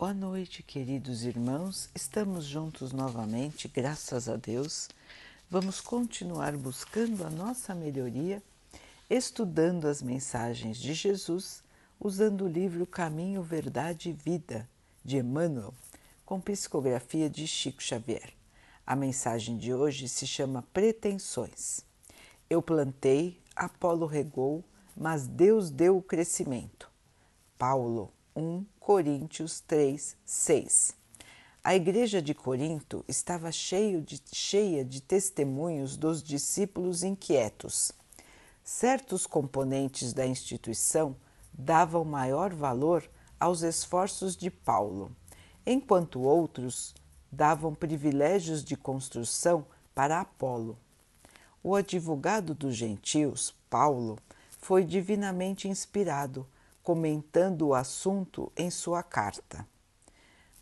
Boa noite, queridos irmãos. Estamos juntos novamente, graças a Deus. Vamos continuar buscando a nossa melhoria, estudando as mensagens de Jesus, usando o livro Caminho, Verdade e Vida, de Emmanuel, com psicografia de Chico Xavier. A mensagem de hoje se chama Pretensões. Eu plantei, Apolo regou, mas Deus deu o crescimento. Paulo 1 Coríntios 3, 6. A igreja de Corinto estava cheio de, cheia de testemunhos dos discípulos inquietos. Certos componentes da instituição davam maior valor aos esforços de Paulo, enquanto outros davam privilégios de construção para Apolo. O advogado dos gentios, Paulo, foi divinamente inspirado comentando o assunto em sua carta.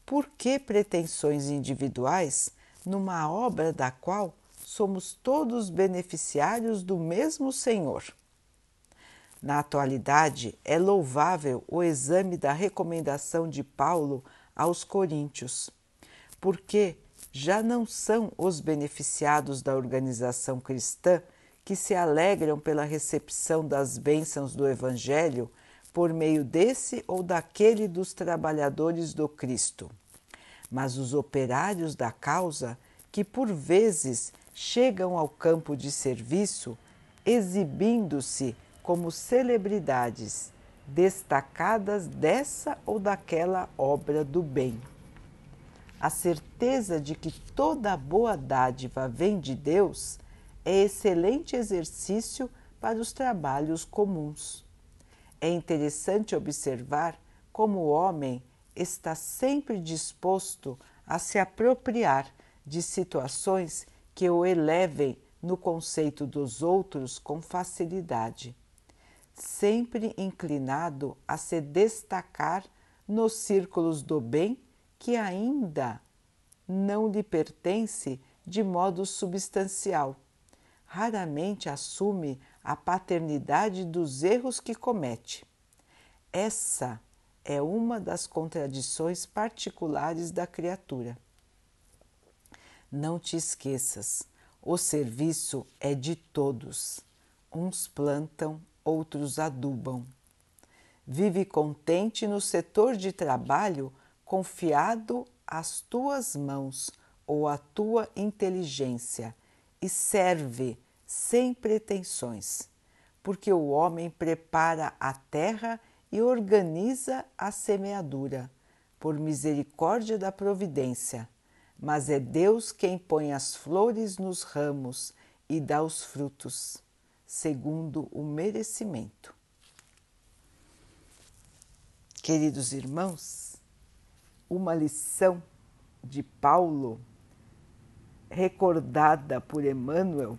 Por que pretensões individuais numa obra da qual somos todos beneficiários do mesmo Senhor? Na atualidade, é louvável o exame da recomendação de Paulo aos Coríntios, porque já não são os beneficiados da organização cristã que se alegram pela recepção das bênçãos do Evangelho por meio desse ou daquele dos trabalhadores do Cristo, mas os operários da causa que por vezes chegam ao campo de serviço exibindo-se como celebridades destacadas dessa ou daquela obra do bem. A certeza de que toda boa dádiva vem de Deus é excelente exercício para os trabalhos comuns. É interessante observar como o homem está sempre disposto a se apropriar de situações que o elevem no conceito dos outros com facilidade, sempre inclinado a se destacar nos círculos do bem que ainda não lhe pertence de modo substancial. Raramente assume a paternidade dos erros que comete. Essa é uma das contradições particulares da criatura. Não te esqueças, o serviço é de todos. Uns plantam, outros adubam. Vive contente no setor de trabalho confiado às tuas mãos ou à tua inteligência e serve sem pretensões, porque o homem prepara a terra e organiza a semeadura, por misericórdia da providência, mas é Deus quem põe as flores nos ramos e dá os frutos, segundo o merecimento. Queridos irmãos, uma lição de Paulo, recordada por Emmanuel,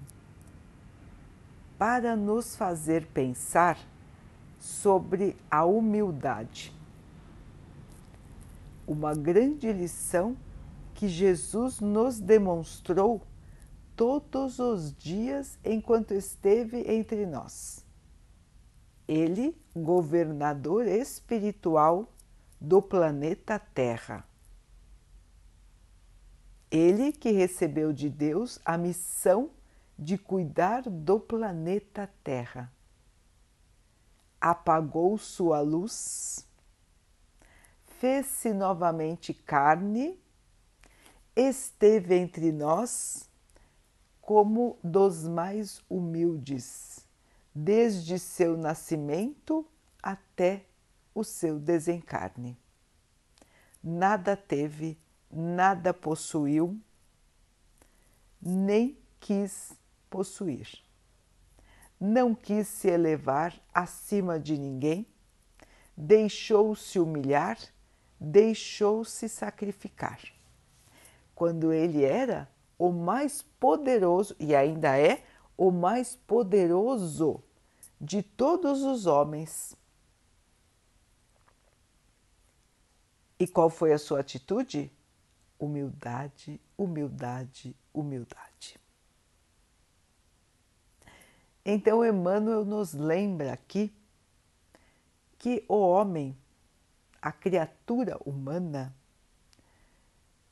para nos fazer pensar sobre a humildade. Uma grande lição que Jesus nos demonstrou todos os dias enquanto esteve entre nós. Ele, governador espiritual do planeta Terra. Ele que recebeu de Deus a missão de cuidar do planeta Terra. Apagou sua luz, fez-se novamente carne, esteve entre nós como dos mais humildes, desde seu nascimento até o seu desencarne. Nada teve, nada possuiu, nem quis possuir. Não quis se elevar acima de ninguém, deixou-se humilhar, deixou-se sacrificar. Quando ele era o mais poderoso, e ainda é o mais poderoso de todos os homens. E qual foi a sua atitude? Humildade, humildade, humildade. Então, Emmanuel nos lembra aqui que o homem, a criatura humana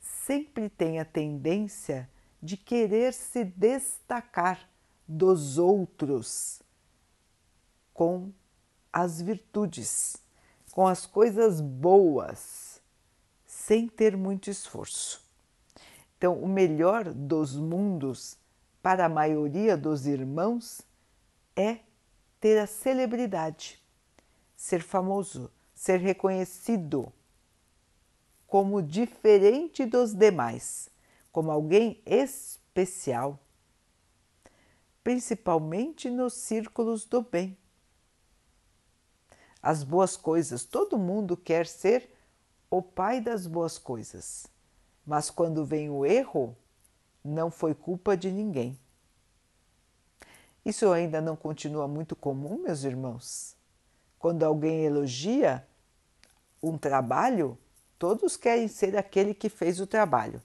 sempre tem a tendência de querer se destacar dos outros com as virtudes, com as coisas boas, sem ter muito esforço. Então, o melhor dos mundos para a maioria dos irmãos é ter a celebridade, ser famoso, ser reconhecido como diferente dos demais, como alguém especial, principalmente nos círculos do bem. As boas coisas, todo mundo quer ser o pai das boas coisas, mas quando vem o erro, não foi culpa de ninguém. Isso ainda não continua muito comum, meus irmãos? Quando alguém elogia um trabalho, todos querem ser aquele que fez o trabalho.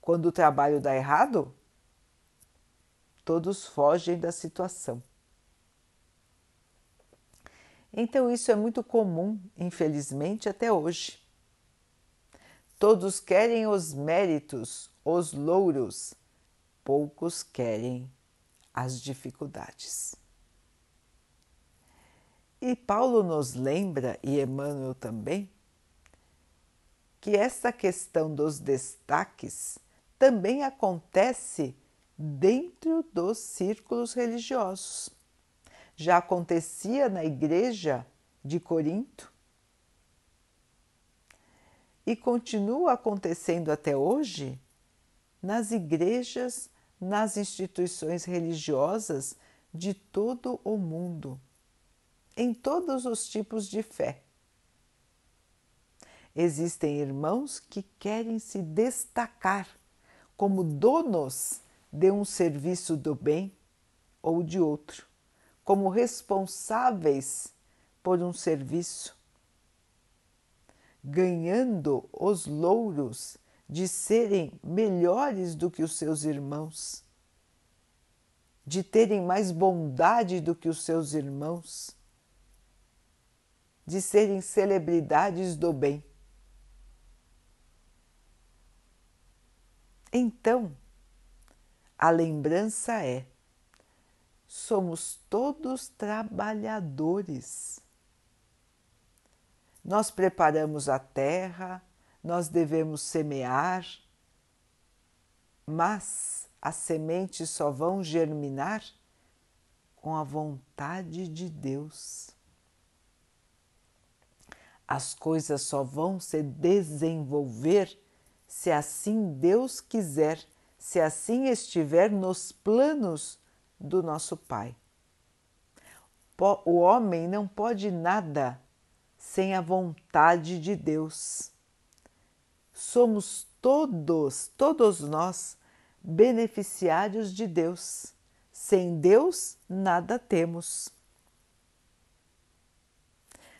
Quando o trabalho dá errado, todos fogem da situação. Então, isso é muito comum, infelizmente, até hoje. Todos querem os méritos, os louros, poucos querem as dificuldades. E Paulo nos lembra, e Emmanuel também, que essa questão dos destaques também acontece dentro dos círculos religiosos. Já acontecia na igreja de Corinto e continua acontecendo até hoje nas igrejas, nas instituições religiosas de todo o mundo, em todos os tipos de fé. Existem irmãos que querem se destacar como donos de um serviço do bem ou de outro, como responsáveis por um serviço, ganhando os louros de serem melhores do que os seus irmãos, de terem mais bondade do que os seus irmãos, de serem celebridades do bem. Então, a lembrança é: somos todos trabalhadores. Nós preparamos a terra, nós devemos semear, mas as sementes só vão germinar com a vontade de Deus. As coisas só vão se desenvolver se assim Deus quiser, se assim estiver nos planos do nosso Pai. O homem não pode nada sem a vontade de Deus. Somos todos, todos nós, beneficiários de Deus. Sem Deus, nada temos.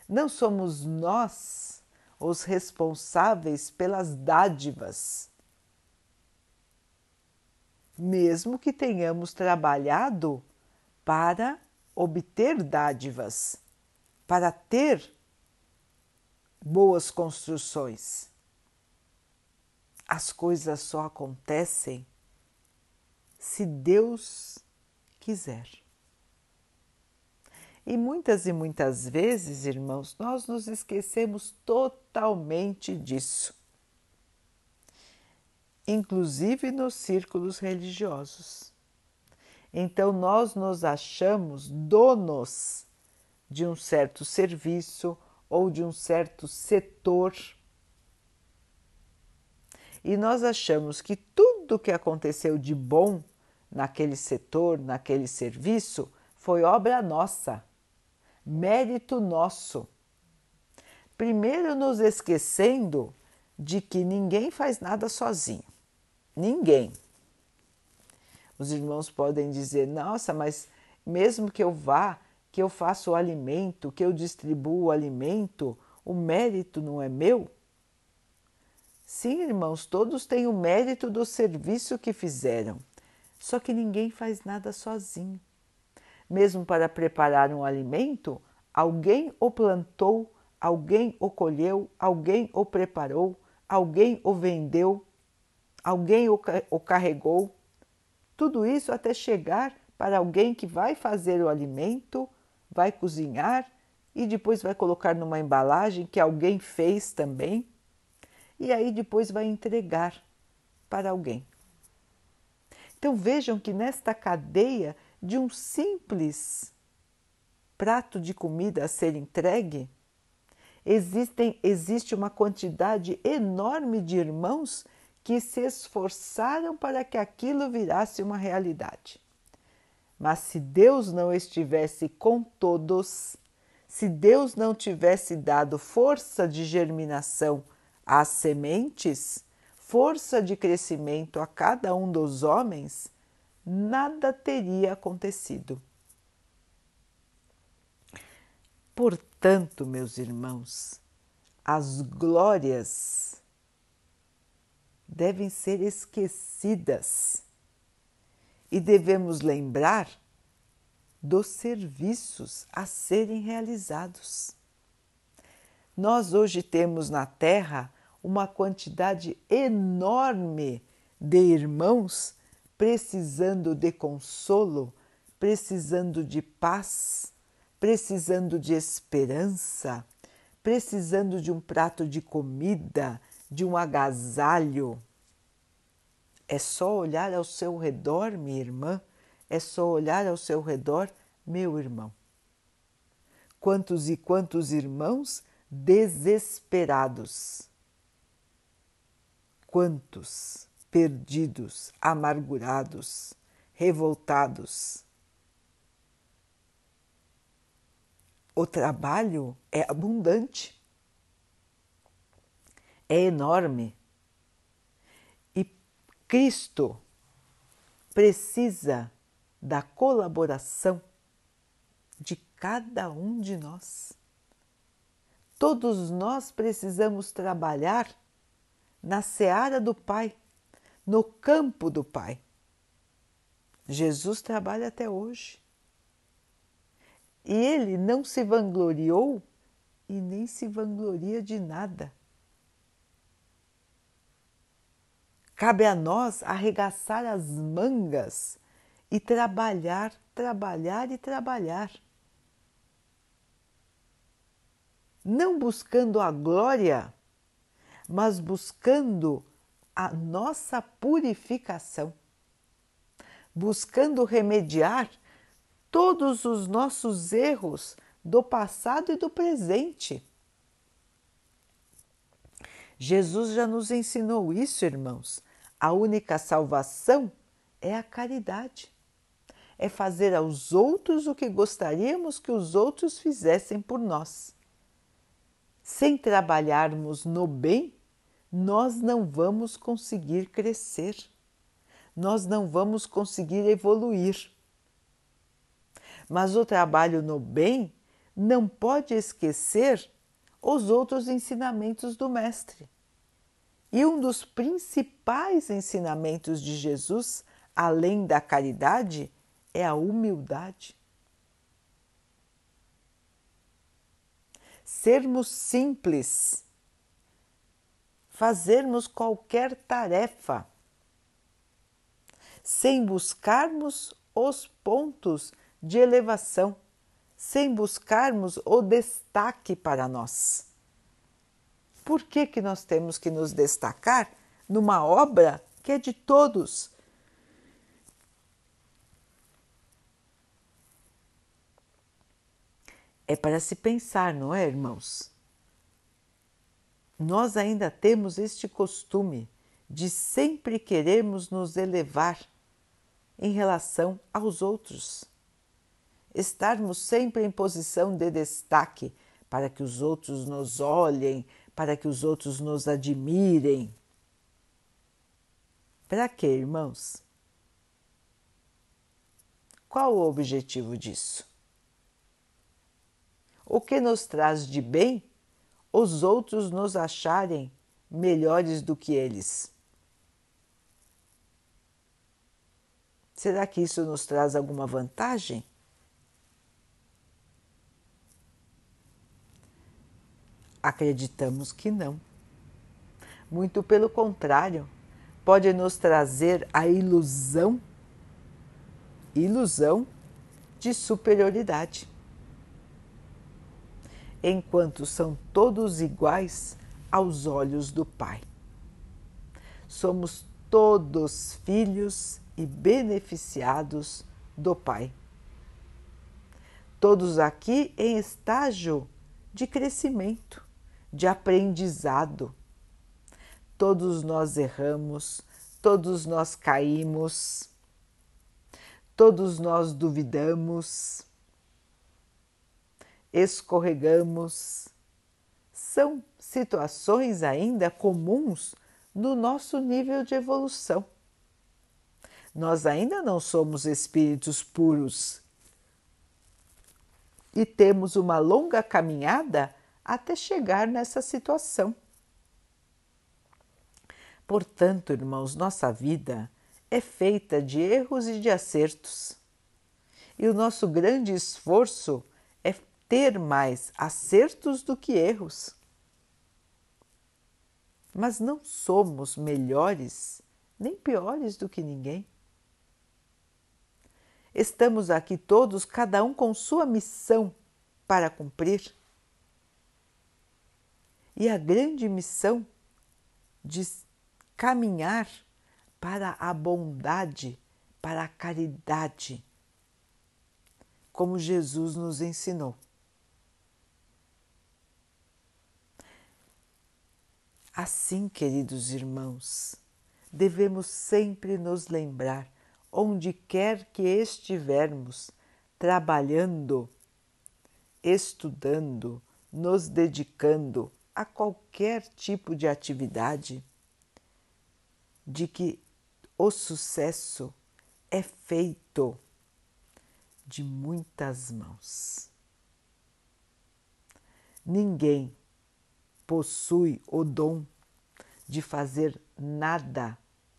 Não somos nós os responsáveis pelas dádivas. Mesmo que tenhamos trabalhado para obter dádivas, para ter boas construções. As coisas só acontecem se Deus quiser. E muitas e muitas vezes, irmãos, nós nos esquecemos totalmente disso, inclusive nos círculos religiosos. Então, nós nos achamos donos de um certo serviço ou de um certo setor. E nós achamos que tudo que aconteceu de bom naquele setor, naquele serviço, foi obra nossa mérito nosso. Primeiro, nos esquecendo de que ninguém faz nada sozinho. Ninguém. Os irmãos podem dizer: nossa, mas mesmo que eu vá, que eu faça o alimento, que eu distribuo o alimento, o mérito não é meu? Sim, irmãos, todos têm o mérito do serviço que fizeram, só que ninguém faz nada sozinho. Mesmo para preparar um alimento, alguém o plantou, alguém o colheu, alguém o preparou, alguém o vendeu, alguém o, carregou. Tudo isso até chegar para alguém que vai fazer o alimento, vai cozinhar e depois vai colocar numa embalagem que alguém fez também, e aí depois vai entregar para alguém. Então vejam que nesta cadeia de um simples prato de comida a ser entregue, existem, existe uma quantidade enorme de irmãos que se esforçaram para que aquilo virasse uma realidade. Mas se Deus não estivesse com todos, se Deus não tivesse dado força de germinação às sementes, força de crescimento a cada um dos homens, nada teria acontecido. Portanto, meus irmãos, as glórias devem ser esquecidas e devemos lembrar dos serviços a serem realizados. Nós hoje temos na Terra uma quantidade enorme de irmãos precisando de consolo, precisando de paz, precisando de esperança, precisando de um prato de comida, de um agasalho. É só olhar ao seu redor, minha irmã, é só olhar ao seu redor, meu irmão. Quantos e quantos irmãos desesperados Quantos perdidos, amargurados, revoltados. O trabalho é abundante, é enorme Cristo precisa da colaboração de cada um de nós. Todos nós precisamos trabalhar na seara do Pai, no campo do Pai. Jesus trabalha até hoje. E ele não se vangloriou e nem se vangloria de nada. Cabe a nós arregaçar as mangas e trabalhar, trabalhar e trabalhar. Não buscando a glória mas buscando a nossa purificação, buscando remediar todos os nossos erros do passado e do presente. Jesus já nos ensinou isso, irmãos. A única salvação é a caridade. É fazer aos outros o que gostaríamos que os outros fizessem por nós. Sem trabalharmos no bem, nós não vamos conseguir crescer, nós não vamos conseguir evoluir. Mas o trabalho no bem não pode esquecer os outros ensinamentos do Mestre. E um dos principais ensinamentos de Jesus, além da caridade, é a humildade. Sermos simples fazermos qualquer tarefa sem buscarmos os pontos de elevação, sem buscarmos o destaque para nós. Por que, que nós temos que nos destacar numa obra que é de todos? É para se pensar, não é, irmãos? nós ainda temos este costume de sempre querermos nos elevar em relação aos outros. Estarmos sempre em posição de destaque para que os outros nos olhem, para que os outros nos admirem. Para quê, irmãos? Qual o objetivo disso? O que nos traz de bem os outros nos acharem melhores do que eles. Será que isso nos traz alguma vantagem? Acreditamos que não. Muito pelo contrário, pode nos trazer a ilusão ilusão de superioridade. Enquanto são todos iguais aos olhos do Pai. Somos todos filhos e beneficiados do Pai. Todos aqui em estágio de crescimento, de aprendizado. Todos nós erramos, todos nós caímos, todos nós duvidamos, escorregamos. São situações ainda comuns no nosso nível de evolução. Nós ainda não somos espíritos puros e temos uma longa caminhada até chegar nessa situação. Portanto, irmãos, nossa vida é feita de erros e de acertos. E o nosso grande esforço é ter mais acertos do que erros mas não somos melhores nem piores do que ninguém. Estamos aqui todos, cada um com sua missão para cumprir. E a grande missão de caminhar para a bondade, para a caridade, como Jesus nos ensinou. Assim, queridos irmãos, devemos sempre nos lembrar, onde quer que estivermos, trabalhando, estudando, nos dedicando a qualquer tipo de atividade, de que o sucesso é feito de muitas mãos. Ninguém possui o dom de fazer nada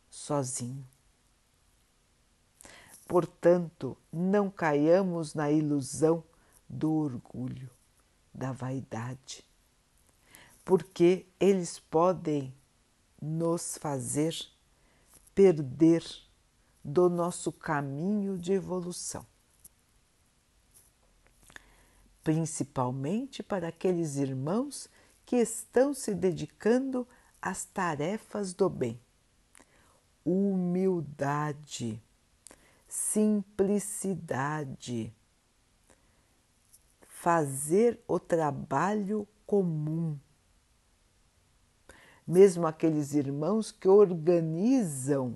sozinho. Portanto, não caiamos na ilusão do orgulho, da vaidade, porque eles podem nos fazer perder do nosso caminho de evolução. Principalmente para aqueles irmãos que estão se dedicando às tarefas do bem. Humildade, simplicidade, fazer o trabalho comum. Mesmo aqueles irmãos que organizam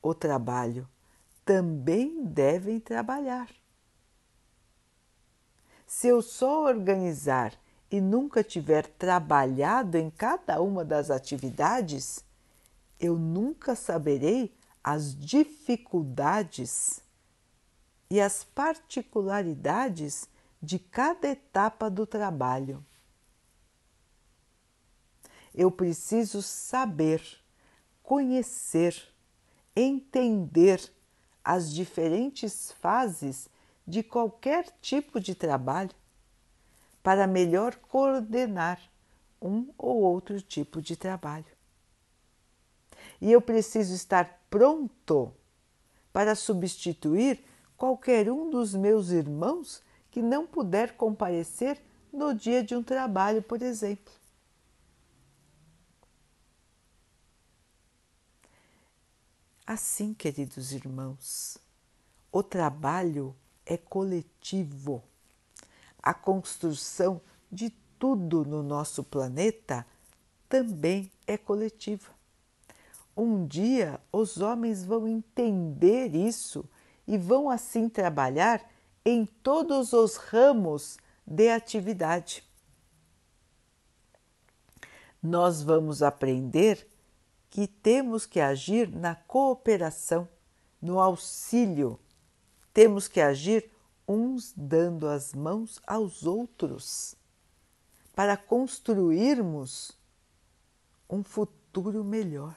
o trabalho também devem trabalhar. Se eu só organizar e nunca tiver trabalhado em cada uma das atividades, eu nunca saberei as dificuldades e as particularidades de cada etapa do trabalho. Eu preciso saber, conhecer, entender as diferentes fases de qualquer tipo de trabalho para melhor coordenar um ou outro tipo de trabalho. E eu preciso estar pronto para substituir qualquer um dos meus irmãos que não puder comparecer no dia de um trabalho, por exemplo. Assim, queridos irmãos, o trabalho é coletivo a construção de tudo no nosso planeta também é coletiva. Um dia os homens vão entender isso e vão assim trabalhar em todos os ramos de atividade. Nós vamos aprender que temos que agir na cooperação, no auxílio, temos que agir uns dando as mãos aos outros, para construirmos um futuro melhor.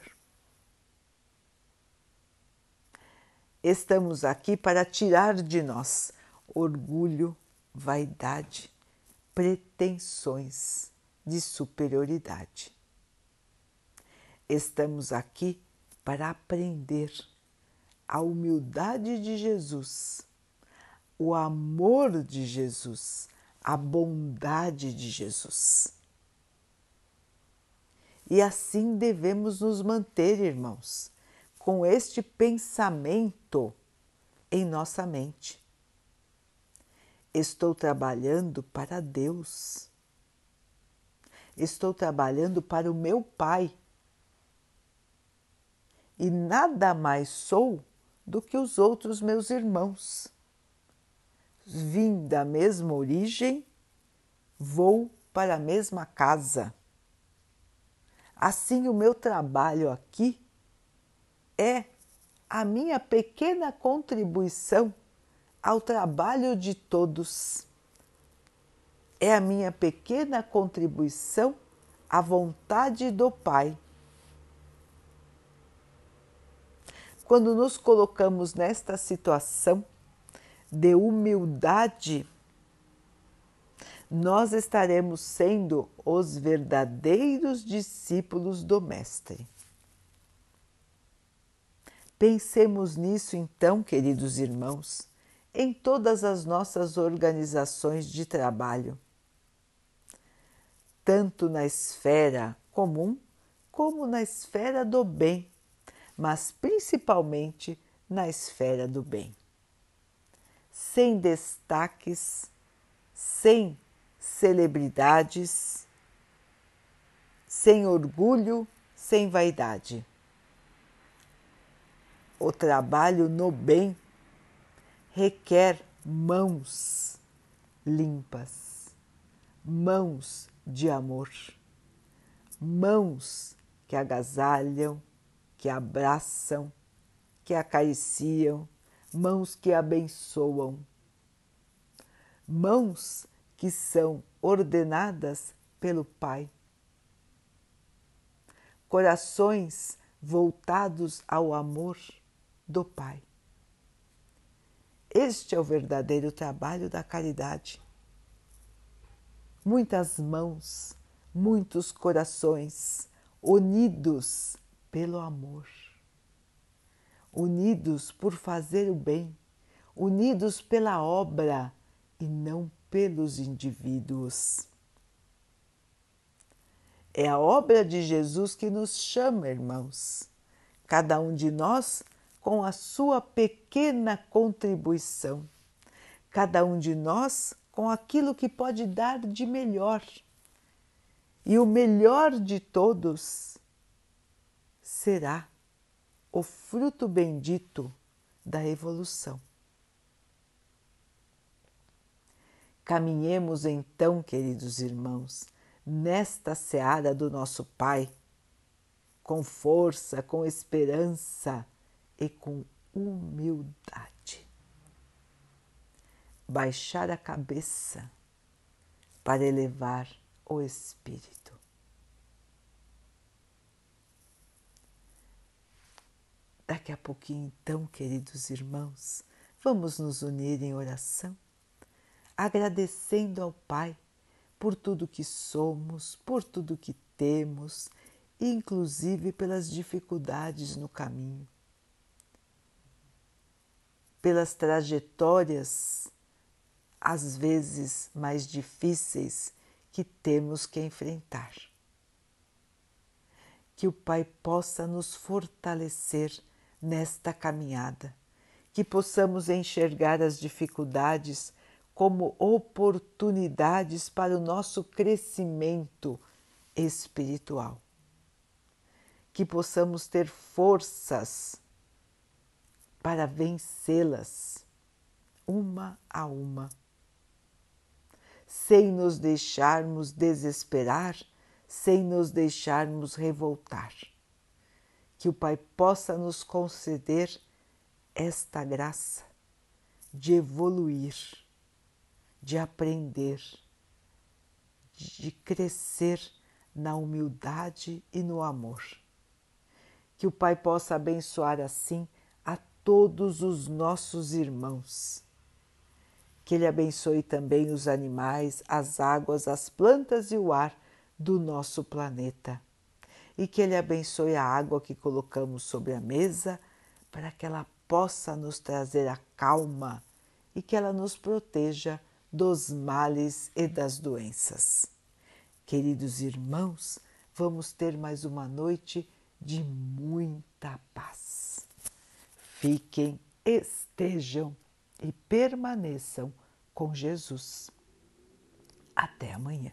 Estamos aqui para tirar de nós orgulho, vaidade, pretensões, de superioridade. Estamos aqui para aprender a humildade de Jesus, o amor de Jesus, a bondade de Jesus. E assim devemos nos manter, irmãos, com este pensamento em nossa mente. Estou trabalhando para Deus. Estou trabalhando para o meu Pai. E nada mais sou do que os outros meus irmãos. Vim da mesma origem, vou para a mesma casa. Assim, o meu trabalho aqui é a minha pequena contribuição ao trabalho de todos. É a minha pequena contribuição à vontade do Pai. Quando nos colocamos nesta situação de humildade, nós estaremos sendo os verdadeiros discípulos do Mestre. Pensemos nisso então, queridos irmãos, em todas as nossas organizações de trabalho, tanto na esfera comum como na esfera do bem, mas principalmente na esfera do bem. Sem destaques, sem celebridades, sem orgulho, sem vaidade o trabalho no bem requer mãos limpas, mãos de amor, mãos que agasalham, que abraçam, que acariciam, mãos que abençoam, mãos que são ordenadas pelo Pai, corações voltados ao amor do Pai. Este é o verdadeiro trabalho da caridade. Muitas mãos, muitos corações unidos pelo amor, unidos por fazer o bem, unidos pela obra e não pelos indivíduos. É a obra de Jesus que nos chama, irmãos. Cada um de nós com a sua pequena contribuição, cada um de nós com aquilo que pode dar de melhor. E o melhor de todos será o fruto bendito da evolução. Caminhemos então, queridos irmãos, nesta seara do nosso Pai, com força, com esperança e com humildade. Baixar a cabeça para elevar o espírito. Daqui a pouquinho, então, queridos irmãos, vamos nos unir em oração, agradecendo ao Pai por tudo que somos, por tudo que temos, inclusive pelas dificuldades no caminho pelas trajetórias, às vezes mais difíceis, que temos que enfrentar. Que o Pai possa nos fortalecer nesta caminhada, que possamos enxergar as dificuldades como oportunidades para o nosso crescimento espiritual. Que possamos ter forças para vencê-las uma a uma, sem nos deixarmos desesperar, sem nos deixarmos revoltar. Que o Pai possa nos conceder esta graça de evoluir, de aprender, de crescer na humildade e no amor. Que o Pai possa abençoar assim todos os nossos irmãos. Que Ele abençoe também os animais, as águas, as plantas e o ar do nosso planeta e que Ele abençoe a água que colocamos sobre a mesa para que ela possa nos trazer a calma e que ela nos proteja dos males e das doenças. Queridos irmãos, vamos ter mais uma noite de muita paz. Fiquem, estejam e permaneçam com Jesus. Até amanhã.